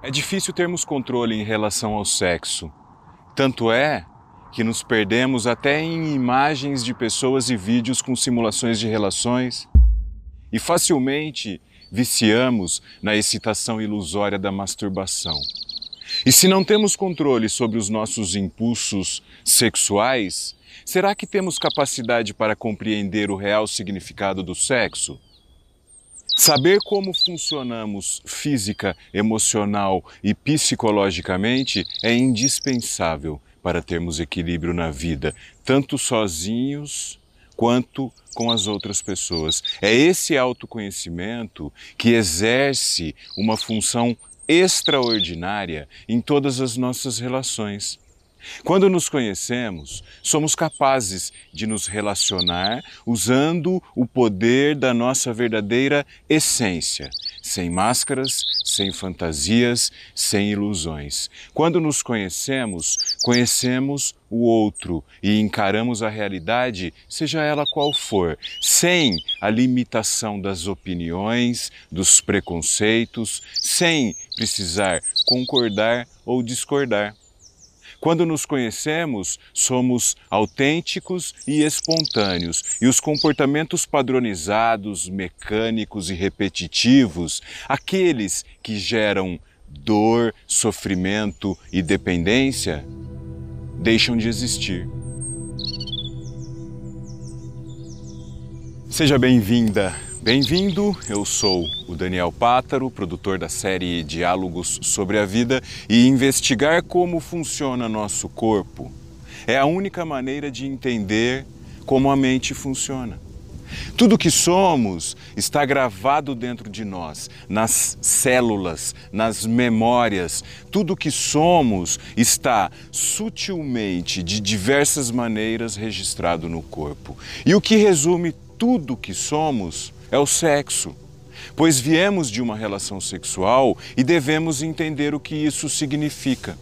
É difícil termos controle em relação ao sexo. Tanto é que nos perdemos até em imagens de pessoas e vídeos com simulações de relações e facilmente viciamos na excitação ilusória da masturbação. E se não temos controle sobre os nossos impulsos sexuais, será que temos capacidade para compreender o real significado do sexo? Saber como funcionamos física, emocional e psicologicamente é indispensável para termos equilíbrio na vida, tanto sozinhos quanto com as outras pessoas. É esse autoconhecimento que exerce uma função extraordinária em todas as nossas relações. Quando nos conhecemos, somos capazes de nos relacionar usando o poder da nossa verdadeira essência, sem máscaras, sem fantasias, sem ilusões. Quando nos conhecemos, conhecemos o outro e encaramos a realidade, seja ela qual for, sem a limitação das opiniões, dos preconceitos, sem precisar concordar ou discordar. Quando nos conhecemos, somos autênticos e espontâneos, e os comportamentos padronizados, mecânicos e repetitivos, aqueles que geram dor, sofrimento e dependência, deixam de existir. Seja bem-vinda Bem-vindo, eu sou o Daniel Pátaro, produtor da série Diálogos sobre a Vida e investigar como funciona nosso corpo é a única maneira de entender como a mente funciona. Tudo que somos está gravado dentro de nós, nas células, nas memórias. Tudo que somos está sutilmente, de diversas maneiras, registrado no corpo. E o que resume tudo que somos é o sexo, pois viemos de uma relação sexual e devemos entender o que isso significa.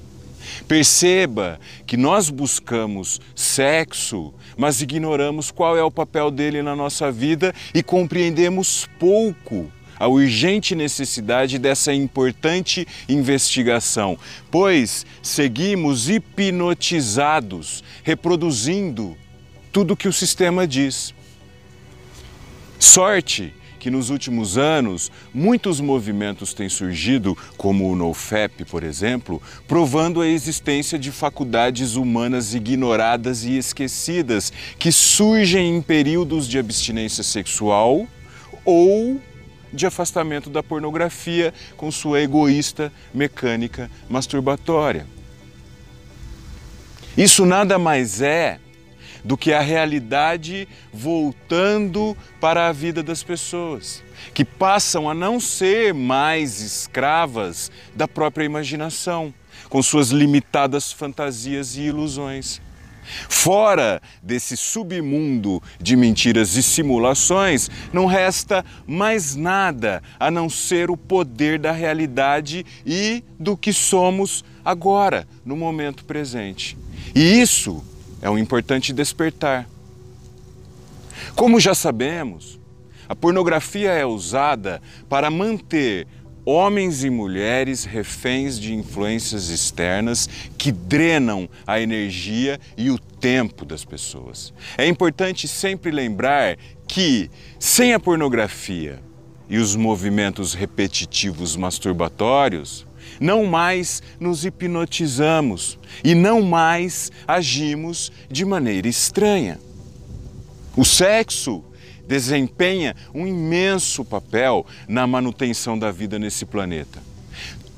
Perceba que nós buscamos sexo, mas ignoramos qual é o papel dele na nossa vida e compreendemos pouco a urgente necessidade dessa importante investigação, pois seguimos hipnotizados, reproduzindo tudo que o sistema diz. Sorte que nos últimos anos muitos movimentos têm surgido, como o NoFap, por exemplo, provando a existência de faculdades humanas ignoradas e esquecidas que surgem em períodos de abstinência sexual ou de afastamento da pornografia com sua egoísta mecânica masturbatória. Isso nada mais é do que a realidade voltando para a vida das pessoas, que passam a não ser mais escravas da própria imaginação, com suas limitadas fantasias e ilusões. Fora desse submundo de mentiras e simulações, não resta mais nada a não ser o poder da realidade e do que somos agora, no momento presente. E isso é um importante despertar. Como já sabemos, a pornografia é usada para manter homens e mulheres reféns de influências externas que drenam a energia e o tempo das pessoas. É importante sempre lembrar que, sem a pornografia e os movimentos repetitivos masturbatórios, não mais nos hipnotizamos e não mais agimos de maneira estranha. O sexo desempenha um imenso papel na manutenção da vida nesse planeta.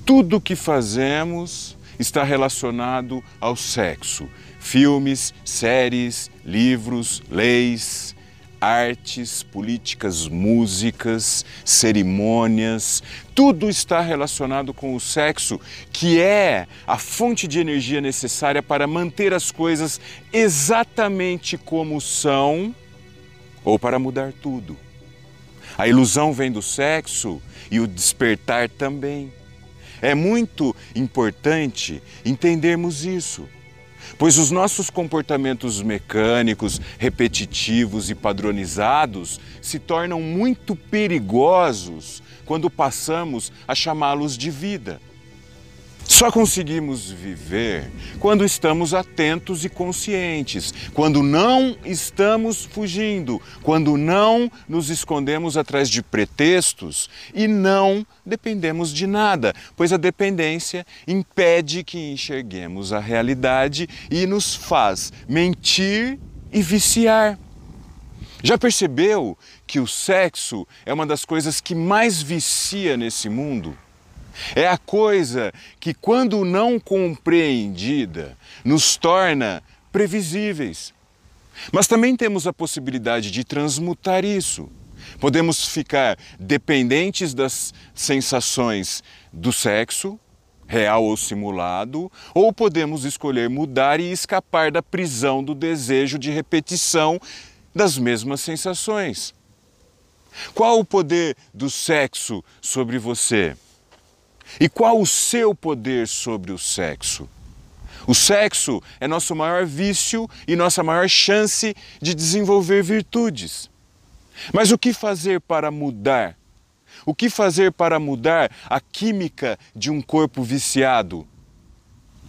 Tudo o que fazemos está relacionado ao sexo. Filmes, séries, livros, leis, artes, políticas, músicas, cerimônias, tudo está relacionado com o sexo, que é a fonte de energia necessária para manter as coisas exatamente como são ou para mudar tudo. A ilusão vem do sexo e o despertar também. É muito importante entendermos isso pois os nossos comportamentos mecânicos, repetitivos e padronizados se tornam muito perigosos quando passamos a chamá-los de vida. Só conseguimos viver quando estamos atentos e conscientes, quando não estamos fugindo, quando não nos escondemos atrás de pretextos e não dependemos de nada, pois a dependência impede que enxerguemos a realidade e nos faz mentir e viciar. Já percebeu que o sexo é uma das coisas que mais vicia nesse mundo? É a coisa que, quando não compreendida, nos torna previsíveis. Mas também temos a possibilidade de transmutar isso. Podemos ficar dependentes das sensações do sexo, real ou simulado, ou podemos escolher mudar e escapar da prisão do desejo de repetição das mesmas sensações. Qual o poder do sexo sobre você? E qual o seu poder sobre o sexo? O sexo é nosso maior vício e nossa maior chance de desenvolver virtudes. Mas o que fazer para mudar? O que fazer para mudar a química de um corpo viciado?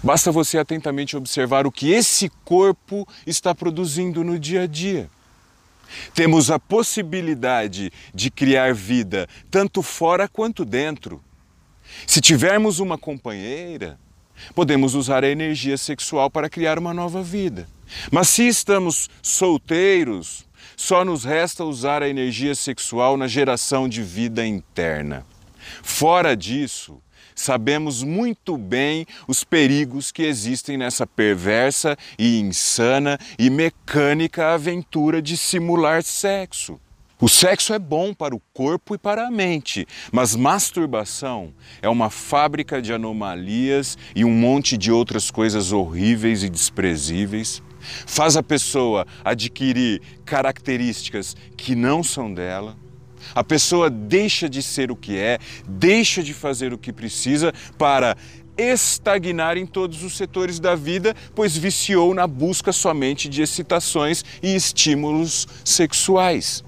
Basta você atentamente observar o que esse corpo está produzindo no dia a dia. Temos a possibilidade de criar vida tanto fora quanto dentro. Se tivermos uma companheira, podemos usar a energia sexual para criar uma nova vida. Mas se estamos solteiros, só nos resta usar a energia sexual na geração de vida interna. Fora disso, sabemos muito bem os perigos que existem nessa perversa e insana e mecânica aventura de simular sexo. O sexo é bom para o corpo e para a mente, mas masturbação é uma fábrica de anomalias e um monte de outras coisas horríveis e desprezíveis. Faz a pessoa adquirir características que não são dela a pessoa deixa de ser o que é, deixa de fazer o que precisa para estagnar em todos os setores da vida, pois viciou na busca somente de excitações e estímulos sexuais.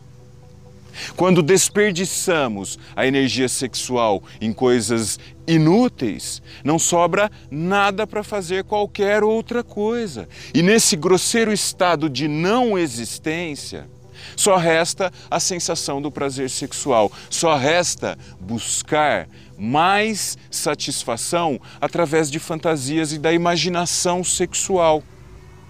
Quando desperdiçamos a energia sexual em coisas inúteis, não sobra nada para fazer qualquer outra coisa. E nesse grosseiro estado de não existência, só resta a sensação do prazer sexual, só resta buscar mais satisfação através de fantasias e da imaginação sexual.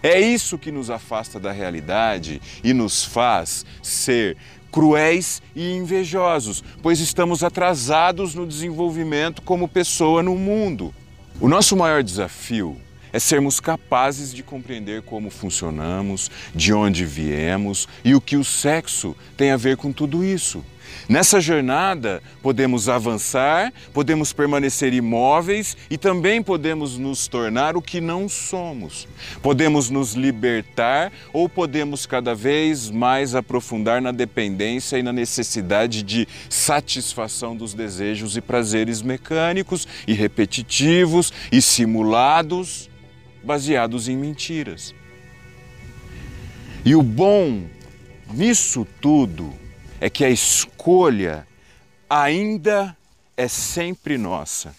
É isso que nos afasta da realidade e nos faz ser cruéis e invejosos, pois estamos atrasados no desenvolvimento como pessoa no mundo. O nosso maior desafio é sermos capazes de compreender como funcionamos, de onde viemos e o que o sexo tem a ver com tudo isso. Nessa jornada, podemos avançar, podemos permanecer imóveis e também podemos nos tornar o que não somos. Podemos nos libertar ou podemos cada vez mais aprofundar na dependência e na necessidade de satisfação dos desejos e prazeres mecânicos e repetitivos e simulados baseados em mentiras. E o bom nisso tudo é que a escolha ainda é sempre nossa.